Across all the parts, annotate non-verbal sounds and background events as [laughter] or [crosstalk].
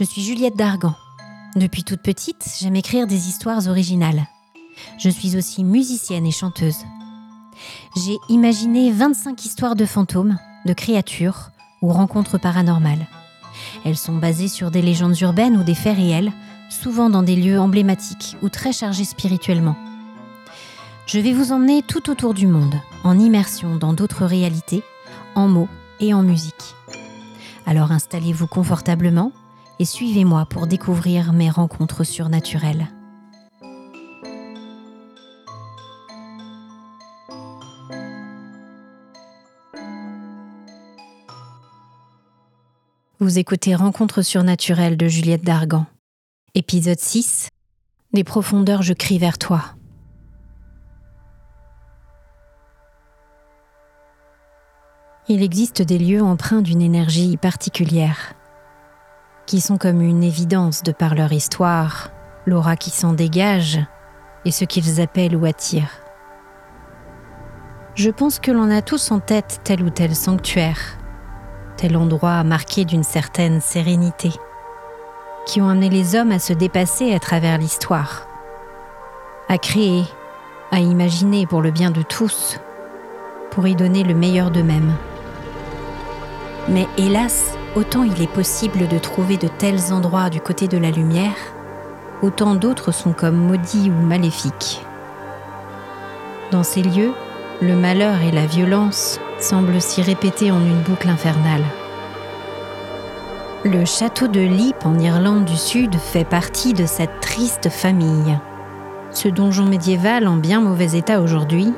Je suis Juliette Dargan. Depuis toute petite, j'aime écrire des histoires originales. Je suis aussi musicienne et chanteuse. J'ai imaginé 25 histoires de fantômes, de créatures ou rencontres paranormales. Elles sont basées sur des légendes urbaines ou des faits réels, souvent dans des lieux emblématiques ou très chargés spirituellement. Je vais vous emmener tout autour du monde, en immersion dans d'autres réalités, en mots et en musique. Alors installez-vous confortablement et suivez-moi pour découvrir mes rencontres surnaturelles. Vous écoutez Rencontres surnaturelles de Juliette Dargan. Épisode 6. Des profondeurs je crie vers toi. Il existe des lieux empreints d'une énergie particulière, qui sont comme une évidence de par leur histoire, l'aura qui s'en dégage et ce qu'ils appellent ou attirent. Je pense que l'on a tous en tête tel ou tel sanctuaire, tel endroit marqué d'une certaine sérénité, qui ont amené les hommes à se dépasser à travers l'histoire, à créer, à imaginer pour le bien de tous, pour y donner le meilleur d'eux-mêmes. Mais hélas, autant il est possible de trouver de tels endroits du côté de la lumière, autant d'autres sont comme maudits ou maléfiques. Dans ces lieux, le malheur et la violence semblent s'y répéter en une boucle infernale. Le château de Lippe en Irlande du Sud fait partie de cette triste famille. Ce donjon médiéval en bien mauvais état aujourd'hui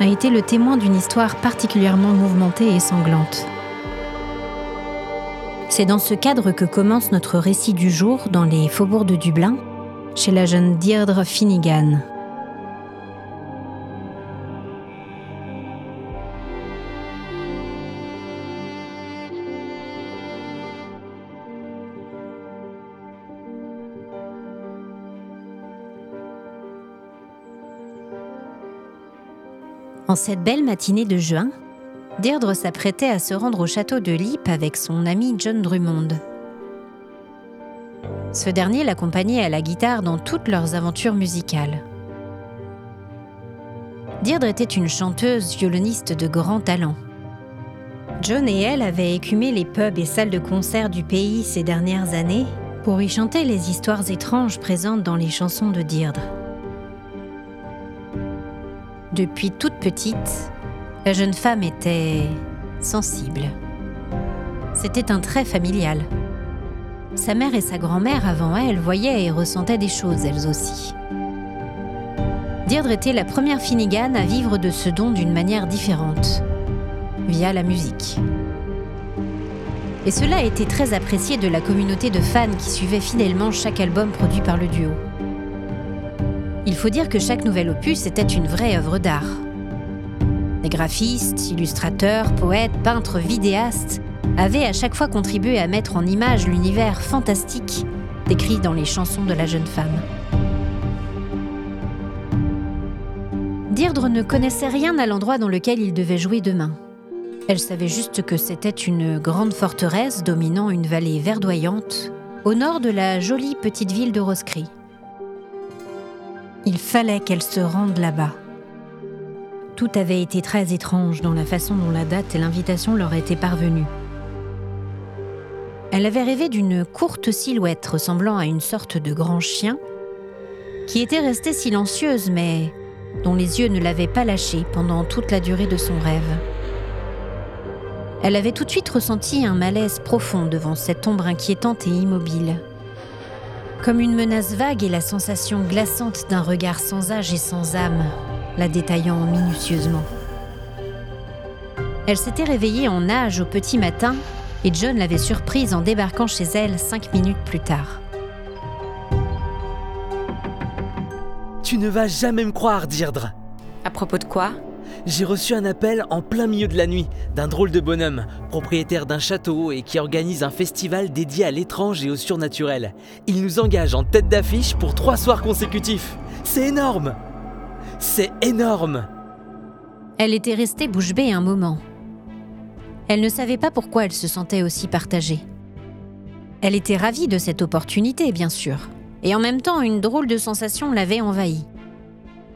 a été le témoin d'une histoire particulièrement mouvementée et sanglante. C'est dans ce cadre que commence notre récit du jour dans les faubourgs de Dublin, chez la jeune Deirdre Finnegan. En cette belle matinée de juin, Deirdre s'apprêtait à se rendre au château de Lippe avec son ami John Drummond. Ce dernier l'accompagnait à la guitare dans toutes leurs aventures musicales. Deirdre était une chanteuse violoniste de grand talent. John et elle avaient écumé les pubs et salles de concert du pays ces dernières années pour y chanter les histoires étranges présentes dans les chansons de Deirdre. Depuis toute petite, la jeune femme était sensible. C'était un trait familial. Sa mère et sa grand-mère avant elle voyaient et ressentaient des choses elles aussi. Deirdre était la première Finnegan à vivre de ce don d'une manière différente, via la musique. Et cela a été très apprécié de la communauté de fans qui suivaient fidèlement chaque album produit par le duo. Il faut dire que chaque nouvel opus était une vraie œuvre d'art. Les graphistes, illustrateurs, poètes, peintres, vidéastes avaient à chaque fois contribué à mettre en image l'univers fantastique décrit dans les chansons de la jeune femme. Deirdre ne connaissait rien à l'endroit dans lequel il devait jouer demain. Elle savait juste que c'était une grande forteresse dominant une vallée verdoyante au nord de la jolie petite ville de Roscris. Il fallait qu'elle se rende là-bas. Tout avait été très étrange dans la façon dont la date et l'invitation leur étaient parvenues. Elle avait rêvé d'une courte silhouette ressemblant à une sorte de grand chien, qui était restée silencieuse mais dont les yeux ne l'avaient pas lâchée pendant toute la durée de son rêve. Elle avait tout de suite ressenti un malaise profond devant cette ombre inquiétante et immobile, comme une menace vague et la sensation glaçante d'un regard sans âge et sans âme la détaillant minutieusement. Elle s'était réveillée en nage au petit matin et John l'avait surprise en débarquant chez elle cinq minutes plus tard. Tu ne vas jamais me croire, Deirdre. À propos de quoi? J'ai reçu un appel en plein milieu de la nuit d'un drôle de bonhomme, propriétaire d'un château et qui organise un festival dédié à l'étrange et au surnaturel. Il nous engage en tête d'affiche pour trois soirs consécutifs. C'est énorme c'est énorme Elle était restée bouche bée un moment. Elle ne savait pas pourquoi elle se sentait aussi partagée. Elle était ravie de cette opportunité, bien sûr, et en même temps une drôle de sensation l'avait envahie.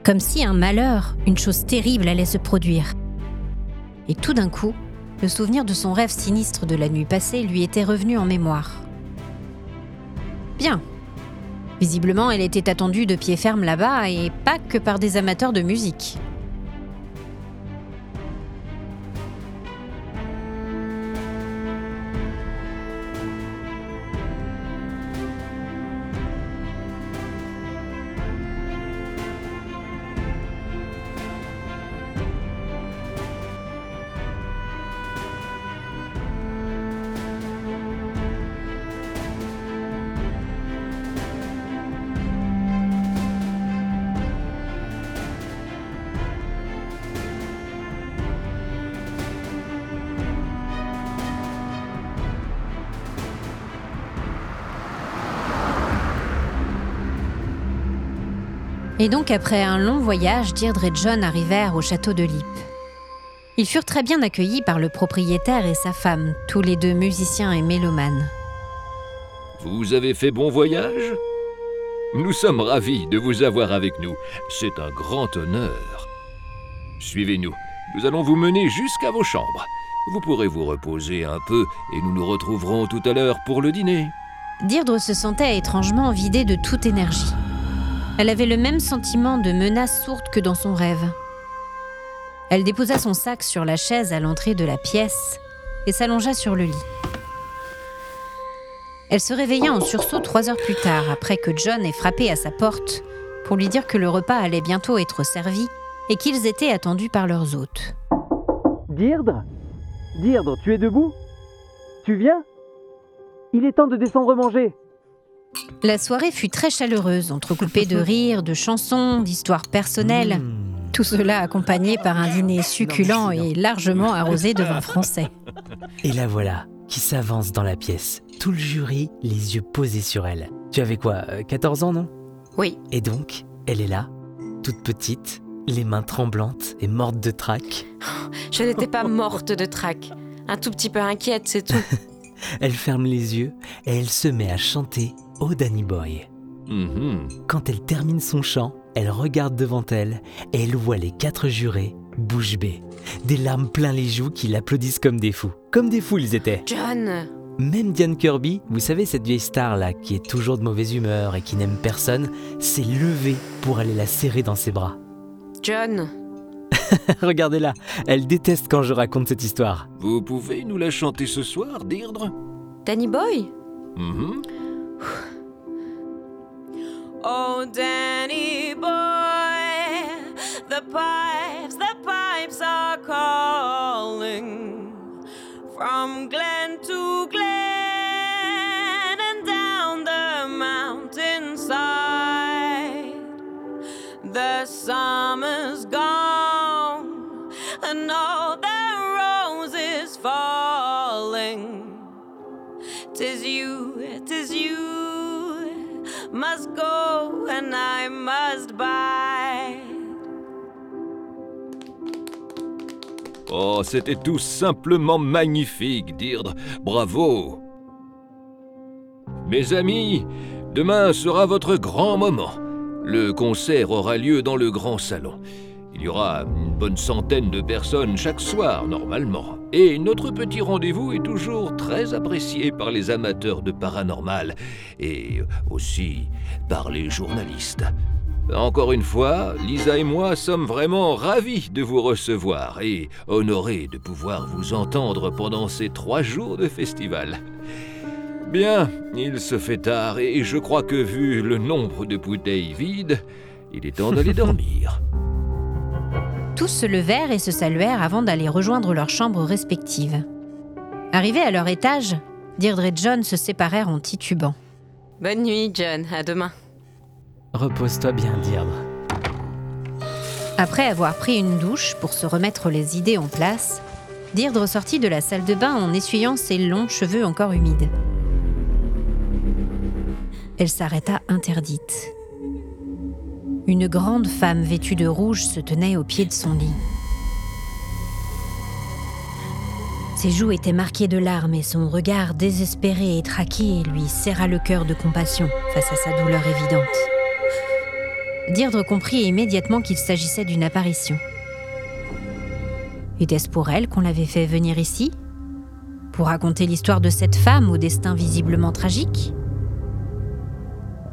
Comme si un malheur, une chose terrible allait se produire. Et tout d'un coup, le souvenir de son rêve sinistre de la nuit passée lui était revenu en mémoire. Bien. Visiblement, elle était attendue de pied ferme là-bas et pas que par des amateurs de musique. Et donc après un long voyage, Deirdre et John arrivèrent au château de Lip. Ils furent très bien accueillis par le propriétaire et sa femme, tous les deux musiciens et mélomanes. Vous avez fait bon voyage? Nous sommes ravis de vous avoir avec nous. C'est un grand honneur. Suivez-nous. Nous allons vous mener jusqu'à vos chambres. Vous pourrez vous reposer un peu et nous nous retrouverons tout à l'heure pour le dîner. Deirdre se sentait étrangement vidée de toute énergie. Elle avait le même sentiment de menace sourde que dans son rêve. Elle déposa son sac sur la chaise à l'entrée de la pièce et s'allongea sur le lit. Elle se réveilla en sursaut trois heures plus tard, après que John ait frappé à sa porte pour lui dire que le repas allait bientôt être servi et qu'ils étaient attendus par leurs hôtes. Deirdre Deirdre, tu es debout? Tu viens? Il est temps de descendre manger. La soirée fut très chaleureuse, entrecoupée de rires, de chansons, d'histoires personnelles. Mmh. Tout cela accompagné par un dîner succulent et largement arrosé de vin français. Et la voilà, qui s'avance dans la pièce, tout le jury les yeux posés sur elle. Tu avais quoi, euh, 14 ans, non? Oui, Et donc, elle est là, toute petite, les mains tremblantes et morte de trac. je n'étais pas morte de trac. Un tout petit peu inquiète, c'est tout. [laughs] Elle ferme les yeux et elle se met à chanter Oh Danny Boy. Mhm. Quand elle termine son chant, elle regarde devant elle et elle voit les quatre jurés, bouche bée, des larmes plein les joues qui l'applaudissent comme des fous. Comme des fous ils étaient. John Même Diane Kirby, vous savez cette vieille star là qui est toujours de mauvaise humeur et qui n'aime personne, s'est levée pour aller la serrer dans ses bras. John [laughs] Regardez-la, elle déteste quand je raconte cette histoire. Vous pouvez nous la chanter ce soir, Deirdre? Danny Boy? Mhm. Oh, Danny boy, the pipes, the pipes are calling from glen to glen Oh, c'était tout simplement magnifique, Deirdre. Bravo. Mes amis, demain sera votre grand moment. Le concert aura lieu dans le grand salon. Il y aura une bonne centaine de personnes chaque soir, normalement. Et notre petit rendez-vous est toujours très apprécié par les amateurs de paranormal et aussi par les journalistes. Encore une fois, Lisa et moi sommes vraiment ravis de vous recevoir et honorés de pouvoir vous entendre pendant ces trois jours de festival. Bien, il se fait tard et je crois que vu le nombre de bouteilles vides, il est temps d'aller [laughs] dormir. Tous se levèrent et se saluèrent avant d'aller rejoindre leurs chambres respectives. Arrivés à leur étage, Deirdre et John se séparèrent en titubant. Bonne nuit, John. À demain. Repose-toi bien, Deirdre. Après avoir pris une douche pour se remettre les idées en place, Deirdre sortit de la salle de bain en essuyant ses longs cheveux encore humides. Elle s'arrêta interdite. Une grande femme vêtue de rouge se tenait au pied de son lit. Ses joues étaient marquées de larmes et son regard désespéré et traqué lui serra le cœur de compassion face à sa douleur évidente. Dirdre comprit immédiatement qu'il s'agissait d'une apparition. Était-ce pour elle qu'on l'avait fait venir ici? Pour raconter l'histoire de cette femme au destin visiblement tragique?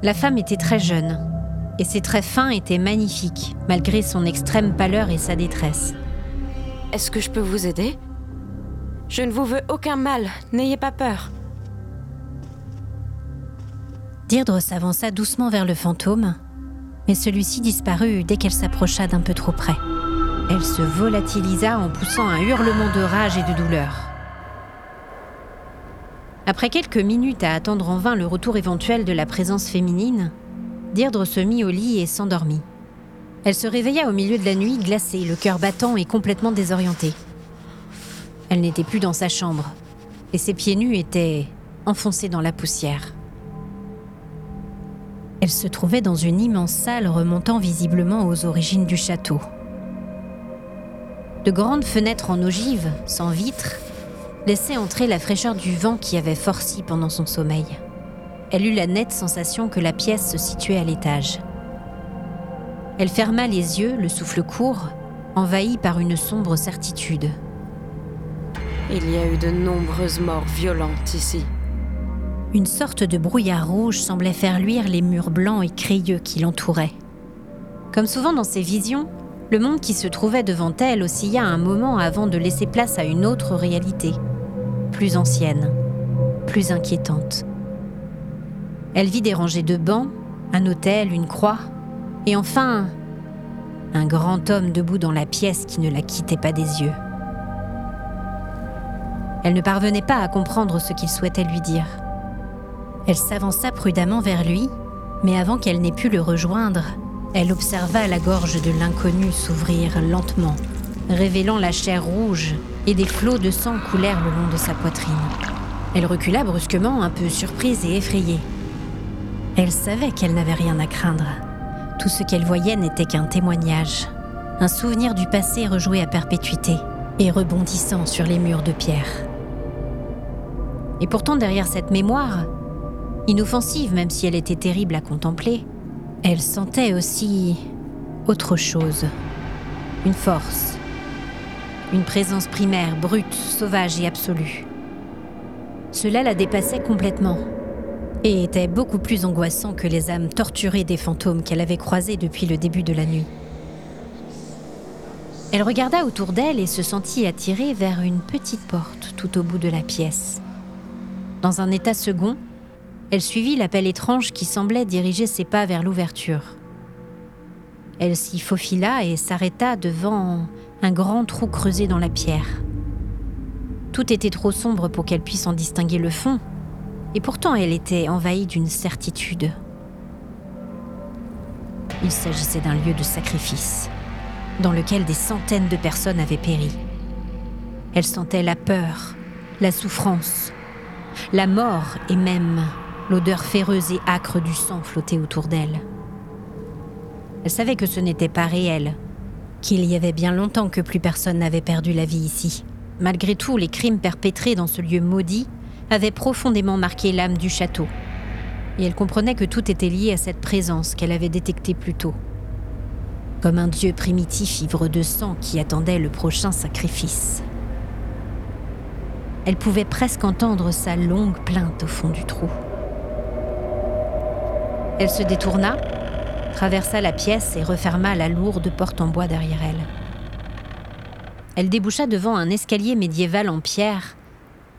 La femme était très jeune, et ses traits fins étaient magnifiques, malgré son extrême pâleur et sa détresse. Est-ce que je peux vous aider? Je ne vous veux aucun mal, n'ayez pas peur. Dirdre s'avança doucement vers le fantôme, mais celui-ci disparut dès qu'elle s'approcha d'un peu trop près. Elle se volatilisa en poussant un hurlement de rage et de douleur. Après quelques minutes à attendre en vain le retour éventuel de la présence féminine, Deirdre se mit au lit et s'endormit. Elle se réveilla au milieu de la nuit, glacée, le cœur battant et complètement désorientée. Elle n'était plus dans sa chambre, et ses pieds nus étaient enfoncés dans la poussière. Elle se trouvait dans une immense salle remontant visiblement aux origines du château. De grandes fenêtres en ogive, sans vitres, laissaient entrer la fraîcheur du vent qui avait forci pendant son sommeil. Elle eut la nette sensation que la pièce se situait à l'étage. Elle ferma les yeux, le souffle court, envahie par une sombre certitude. Il y a eu de nombreuses morts violentes ici. Une sorte de brouillard rouge semblait faire luire les murs blancs et crayeux qui l'entouraient. Comme souvent dans ses visions, le monde qui se trouvait devant elle oscilla un moment avant de laisser place à une autre réalité, plus ancienne, plus inquiétante. Elle vit des rangées de bancs, un hôtel, une croix, et enfin un grand homme debout dans la pièce qui ne la quittait pas des yeux. Elle ne parvenait pas à comprendre ce qu'il souhaitait lui dire. Elle s'avança prudemment vers lui, mais avant qu'elle n'ait pu le rejoindre, elle observa la gorge de l'inconnu s'ouvrir lentement, révélant la chair rouge et des flots de sang coulèrent le long de sa poitrine. Elle recula brusquement, un peu surprise et effrayée. Elle savait qu'elle n'avait rien à craindre. Tout ce qu'elle voyait n'était qu'un témoignage, un souvenir du passé rejoué à perpétuité et rebondissant sur les murs de pierre. Et pourtant, derrière cette mémoire, inoffensive même si elle était terrible à contempler, elle sentait aussi autre chose. Une force. Une présence primaire, brute, sauvage et absolue. Cela la dépassait complètement et était beaucoup plus angoissant que les âmes torturées des fantômes qu'elle avait croisés depuis le début de la nuit. Elle regarda autour d'elle et se sentit attirée vers une petite porte tout au bout de la pièce. Dans un état second, elle suivit l'appel étrange qui semblait diriger ses pas vers l'ouverture. Elle s'y faufila et s'arrêta devant un grand trou creusé dans la pierre. Tout était trop sombre pour qu'elle puisse en distinguer le fond, et pourtant elle était envahie d'une certitude. Il s'agissait d'un lieu de sacrifice, dans lequel des centaines de personnes avaient péri. Elle sentait la peur, la souffrance, la mort et même L'odeur féreuse et âcre du sang flottait autour d'elle. Elle savait que ce n'était pas réel, qu'il y avait bien longtemps que plus personne n'avait perdu la vie ici. Malgré tout, les crimes perpétrés dans ce lieu maudit avaient profondément marqué l'âme du château. Et elle comprenait que tout était lié à cette présence qu'elle avait détectée plus tôt. Comme un dieu primitif ivre de sang qui attendait le prochain sacrifice. Elle pouvait presque entendre sa longue plainte au fond du trou. Elle se détourna, traversa la pièce et referma la lourde porte en bois derrière elle. Elle déboucha devant un escalier médiéval en pierre,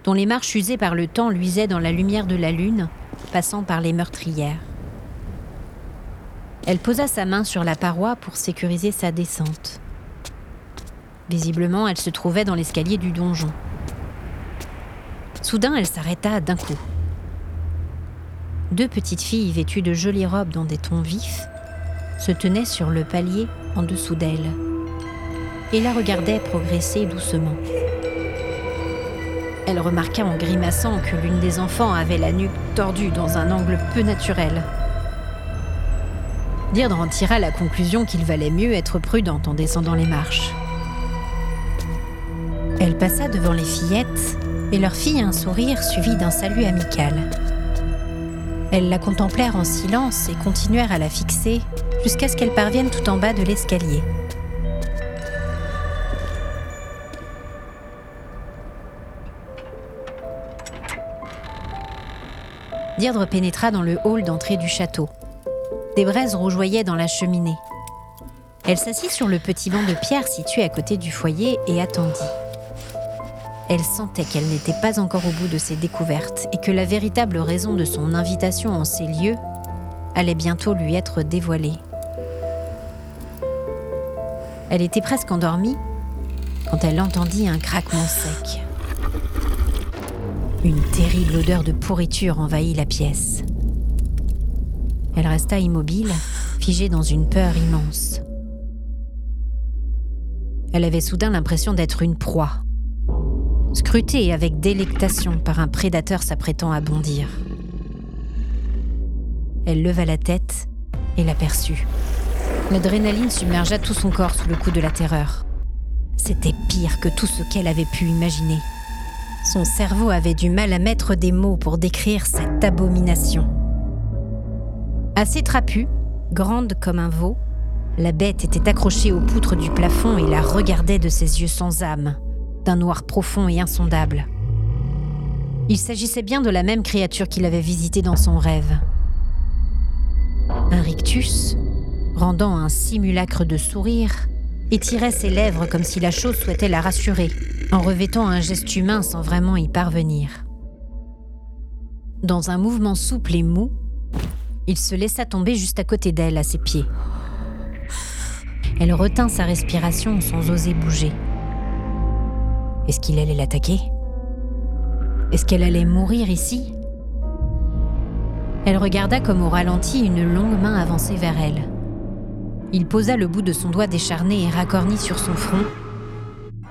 dont les marches usées par le temps luisaient dans la lumière de la lune, passant par les meurtrières. Elle posa sa main sur la paroi pour sécuriser sa descente. Visiblement, elle se trouvait dans l'escalier du donjon. Soudain, elle s'arrêta d'un coup. Deux petites filles vêtues de jolies robes dans des tons vifs se tenaient sur le palier en dessous d'elle et la regardaient progresser doucement. Elle remarqua en grimaçant que l'une des enfants avait la nuque tordue dans un angle peu naturel. Deirdre en tira la conclusion qu'il valait mieux être prudente en descendant les marches. Elle passa devant les fillettes et leur fit un sourire suivi d'un salut amical. Elles la contemplèrent en silence et continuèrent à la fixer jusqu'à ce qu'elle parvienne tout en bas de l'escalier. Pénétra dans le hall d'entrée du château. Des braises rougeoyaient dans la cheminée. Elle s'assit sur le petit banc de pierre situé à côté du foyer et attendit. Elle sentait qu'elle n'était pas encore au bout de ses découvertes et que la véritable raison de son invitation en ces lieux allait bientôt lui être dévoilée. Elle était presque endormie quand elle entendit un craquement sec. Une terrible odeur de pourriture envahit la pièce. Elle resta immobile, figée dans une peur immense. Elle avait soudain l'impression d'être une proie, scrutée avec délectation par un prédateur s'apprêtant à bondir. Elle leva la tête et l'aperçut. L'adrénaline submergea tout son corps sous le coup de la terreur. C'était pire que tout ce qu'elle avait pu imaginer. Son cerveau avait du mal à mettre des mots pour décrire cette abomination. Assez trapue, grande comme un veau, la bête était accrochée aux poutres du plafond et la regardait de ses yeux sans âme, d'un noir profond et insondable. Il s'agissait bien de la même créature qu'il avait visitée dans son rêve. Un rictus, rendant un simulacre de sourire, étirait ses lèvres comme si la chose souhaitait la rassurer, en revêtant un geste humain sans vraiment y parvenir. Dans un mouvement souple et mou, il se laissa tomber juste à côté d'elle, à ses pieds. Elle retint sa respiration sans oser bouger. Est-ce qu'il allait l'attaquer? Est-ce qu'elle allait mourir ici? Elle regarda comme au ralenti une longue main avancer vers elle. Il posa le bout de son doigt décharné et racorni sur son front,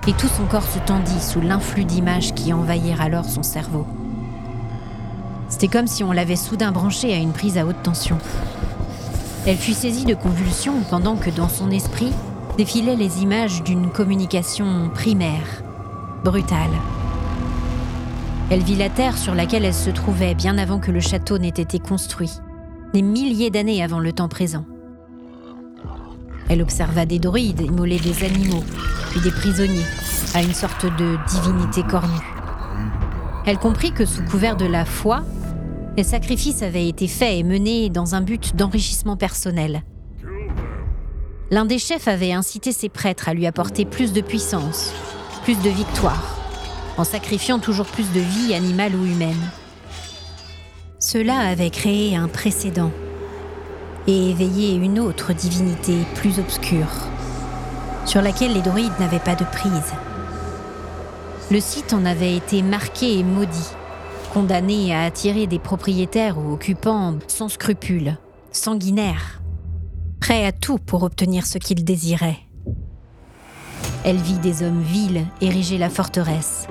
et tout son corps se tendit sous l'influx d'images qui envahirent alors son cerveau. C'était comme si on l'avait soudain branché à une prise à haute tension. Elle fut saisie de convulsions pendant que dans son esprit défilaient les images d'une communication primaire, brutale. Elle vit la terre sur laquelle elle se trouvait bien avant que le château n'ait été construit, des milliers d'années avant le temps présent. Elle observa des druides immoler des animaux, des prisonniers, à une sorte de divinité cornue. Elle comprit que sous couvert de la foi, les sacrifices avaient été faits et menés dans un but d'enrichissement personnel. L'un des chefs avait incité ses prêtres à lui apporter plus de puissance, plus de victoire, en sacrifiant toujours plus de vie animale ou humaine. Cela avait créé un précédent et éveiller une autre divinité plus obscure, sur laquelle les druides n'avaient pas de prise. Le site en avait été marqué et maudit, condamné à attirer des propriétaires ou occupants sans scrupules, sanguinaires, prêts à tout pour obtenir ce qu'ils désiraient. Elle vit des hommes vils ériger la forteresse.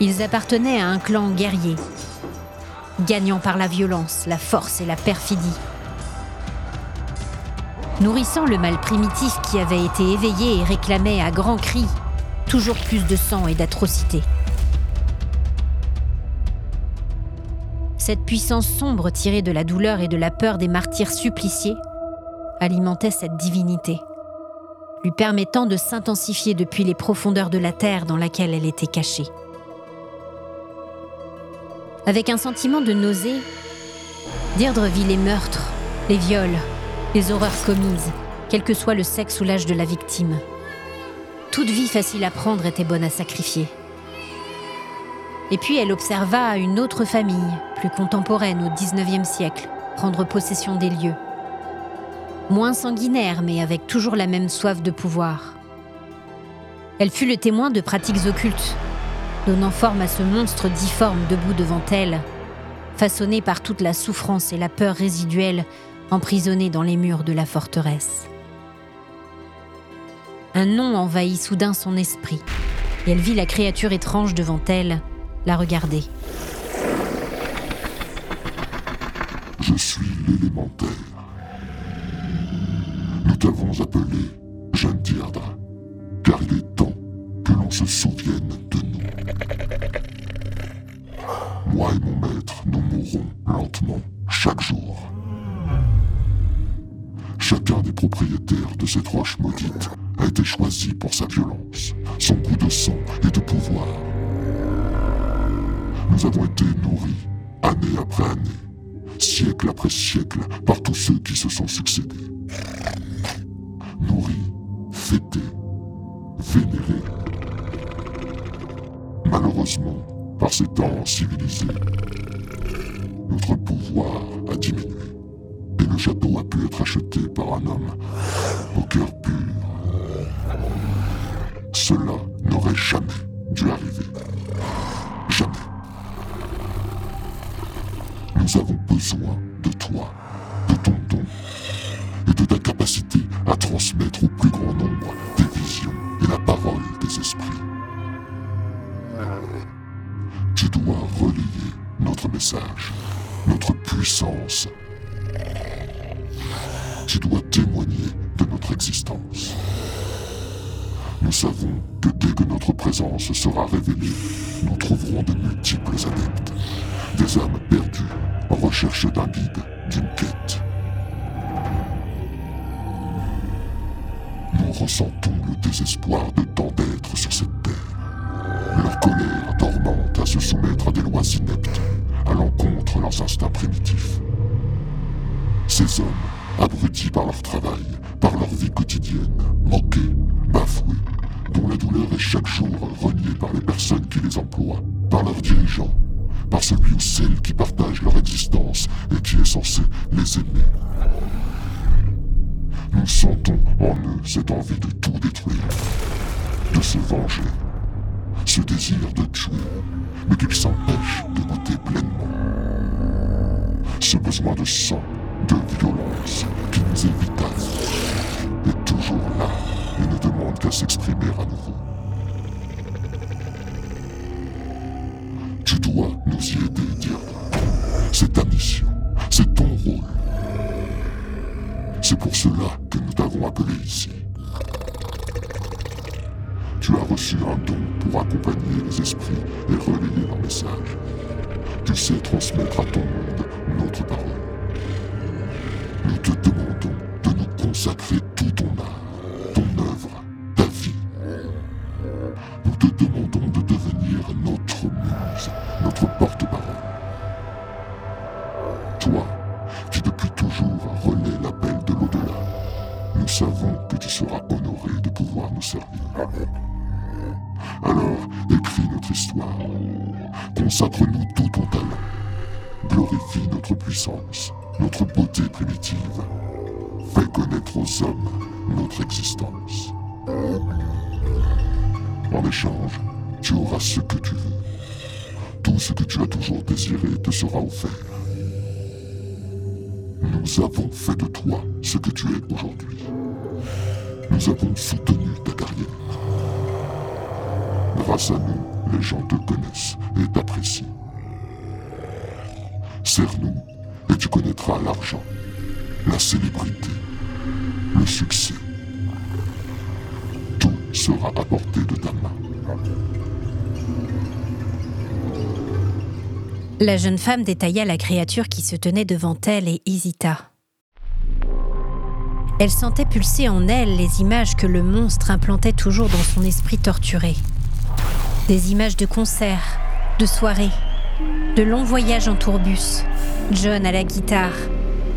Ils appartenaient à un clan guerrier gagnant par la violence, la force et la perfidie. Nourrissant le mal primitif qui avait été éveillé et réclamait à grands cris toujours plus de sang et d'atrocités. Cette puissance sombre tirée de la douleur et de la peur des martyrs suppliciés alimentait cette divinité, lui permettant de s'intensifier depuis les profondeurs de la terre dans laquelle elle était cachée. Avec un sentiment de nausée, Deirdre vit les meurtres, les viols, les horreurs commises, quel que soit le sexe ou l'âge de la victime. Toute vie facile à prendre était bonne à sacrifier. Et puis elle observa une autre famille, plus contemporaine au XIXe siècle, prendre possession des lieux. Moins sanguinaire, mais avec toujours la même soif de pouvoir. Elle fut le témoin de pratiques occultes, donnant forme à ce monstre difforme debout devant elle, façonné par toute la souffrance et la peur résiduelle emprisonnée dans les murs de la forteresse. Un nom envahit soudain son esprit, et elle vit la créature étrange devant elle, la regarder. Je suis l'élémentaire. Nous t'avons appelé Jeanne Dierdre, car il est temps que l'on souvienne de nous. Moi et mon maître, nous mourrons lentement, chaque jour. Chacun des propriétaires de cette roche maudite a été choisi pour sa violence, son goût de sang et de pouvoir. Nous avons été nourris, année après année, siècle après siècle, par tous ceux qui se sont succédés. Nourris, fêtés, vénérés. Malheureusement, par ces temps civilisés, notre pouvoir a diminué le château a pu être acheté par un homme au cœur pur. Cela n'aurait jamais dû arriver. Jamais. Nous avons besoin de toi, de ton don et de ta capacité à transmettre au plus grand nombre tes visions et la parole des esprits. Tu dois relayer notre message, notre puissance. Tu dois témoigner de notre existence. Nous savons que dès que notre présence sera révélée, nous trouverons de multiples adeptes, des âmes perdues en recherche d'un guide, d'une quête. Nous ressentons le désespoir de tant d'êtres sur cette terre. Leur colère dormante à se soumettre à des lois ineptes, à l'encontre de leurs instincts primitifs. Ces hommes, abrutis par leur travail, par leur vie quotidienne, moqués, bafoués, dont la douleur est chaque jour reniée par les personnes qui les emploient, par leurs dirigeants, par celui ou celle qui partage leur existence et qui est censé les aimer. Nous sentons en eux cette envie de tout détruire, de se venger, ce désir de tuer, mais qu'ils s'empêchent de goûter pleinement. Ce besoin de sang, de violence qui nous est toujours là et ne demande qu'à s'exprimer à nouveau. Tu dois nous y aider, Diable. C'est ta mission, c'est ton rôle. C'est pour cela que nous t'avons appelé ici. Tu as reçu un don pour accompagner les esprits et relayer leur message. Tu sais transmettre à ton monde notre parole. Nous te demandons de nous consacrer tout ton art, ton œuvre, ta vie. Nous te demandons de devenir notre muse, notre porte-parole. Toi, qui depuis toujours relais l'appel de l'au-delà, nous savons que tu seras honoré de pouvoir nous servir. Alors, écris notre histoire. Consacre-nous tout ton talent. Glorifie notre puissance, notre beauté primitive. Fais connaître aux hommes notre existence. En échange, tu auras ce que tu veux. Tout ce que tu as toujours désiré te sera offert. Nous avons fait de toi ce que tu es aujourd'hui. Nous avons soutenu ta carrière. Grâce à nous, les gens te connaissent et t'apprécient. Sers-nous et tu connaîtras l'argent, la célébrité, le succès. Tout sera à portée de ta main. La jeune femme détailla la créature qui se tenait devant elle et hésita. Elle sentait pulser en elle les images que le monstre implantait toujours dans son esprit torturé. Des images de concerts, de soirées, de longs voyages en tourbus, John à la guitare,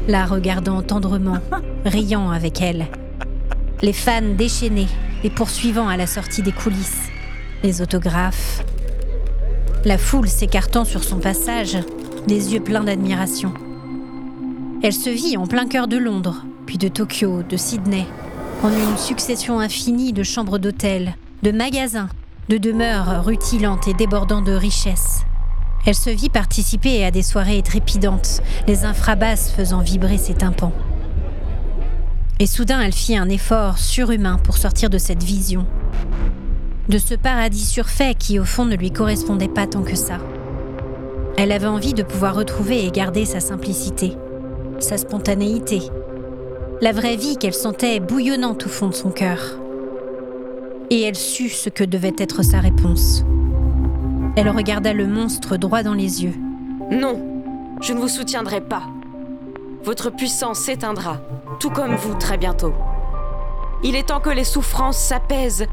la regardant tendrement, [laughs] riant avec elle. Les fans déchaînés, les poursuivant à la sortie des coulisses, les autographes, la foule s'écartant sur son passage, les yeux pleins d'admiration. Elle se vit en plein cœur de Londres, puis de Tokyo, de Sydney, en une succession infinie de chambres d'hôtel, de magasins, de demeures rutilantes et débordant de richesses. Elle se vit participer à des soirées trépidantes, les infrabasses faisant vibrer ses tympans. Et soudain, elle fit un effort surhumain pour sortir de cette vision, de ce paradis surfait qui au fond ne lui correspondait pas tant que ça. Elle avait envie de pouvoir retrouver et garder sa simplicité, sa spontanéité, la vraie vie qu'elle sentait bouillonnante au fond de son cœur. Et elle sut ce que devait être sa réponse. Elle regarda le monstre droit dans les yeux. Non, je ne vous soutiendrai pas. Votre puissance s'éteindra, tout comme vous très bientôt. Il est temps que les souffrances s'apaisent,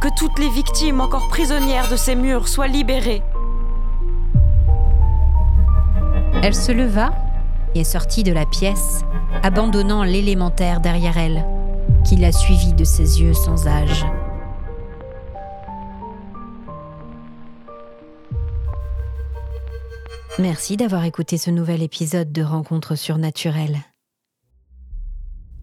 que toutes les victimes encore prisonnières de ces murs soient libérées. Elle se leva et sortit de la pièce, abandonnant l'élémentaire derrière elle, qui la suivit de ses yeux sans âge. Merci d'avoir écouté ce nouvel épisode de Rencontres surnaturelles.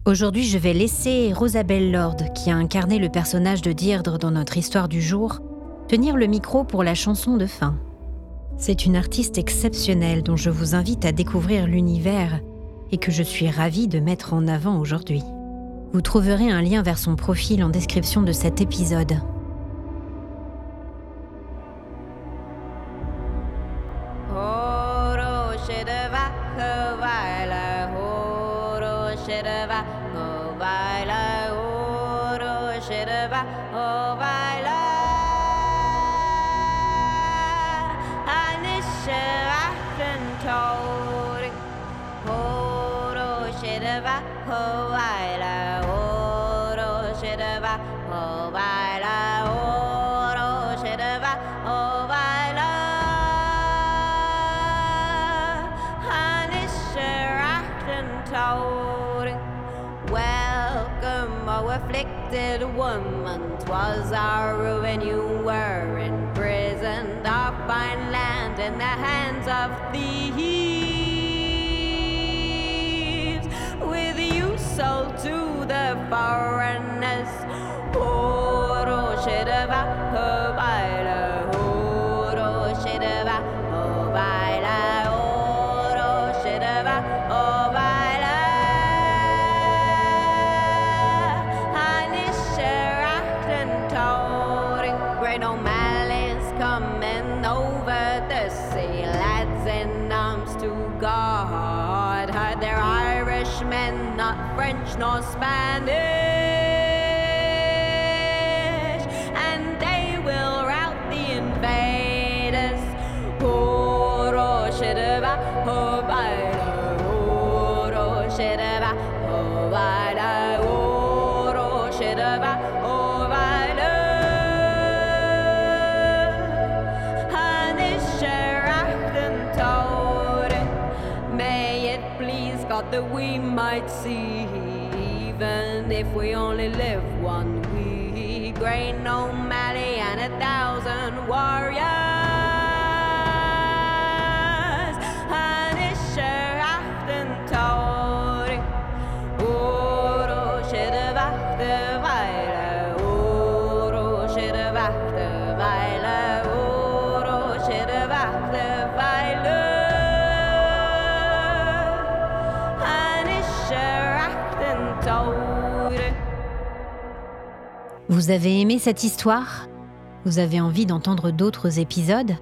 Aujourd'hui, je vais laisser Rosabelle Lord, qui a incarné le personnage de Deirdre dans notre histoire du jour, tenir le micro pour la chanson de fin. C'est une artiste exceptionnelle dont je vous invite à découvrir l'univers et que je suis ravie de mettre en avant aujourd'hui. Vous trouverez un lien vers son profil en description de cet épisode. Oh afflicted woman, twas our ruin you were imprisoned off fine land in the hands of thieves. With you sold to the foreigners. Oh baila, oro nor Spanish, and they will rout the invaders. Puro shirva, ho baila, puro shirva, may it please God, that we might see even if we only live one week. Great O'Malley and a thousand warriors. Vous avez aimé cette histoire? Vous avez envie d'entendre d'autres épisodes?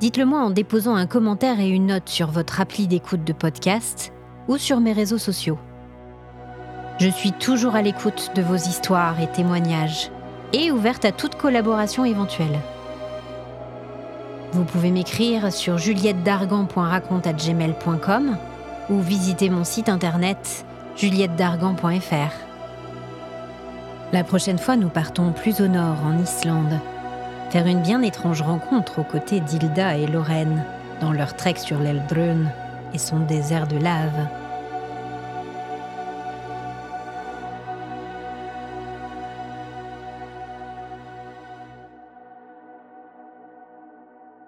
Dites-le moi en déposant un commentaire et une note sur votre appli d'écoute de podcast ou sur mes réseaux sociaux. Je suis toujours à l'écoute de vos histoires et témoignages et ouverte à toute collaboration éventuelle. Vous pouvez m'écrire sur juliettedargan.raconte@gmail.com ou visiter mon site internet juliettedargan.fr. La prochaine fois, nous partons plus au nord, en Islande, faire une bien étrange rencontre aux côtés d'Hilda et Lorraine dans leur trek sur l'Eldrun et son désert de lave.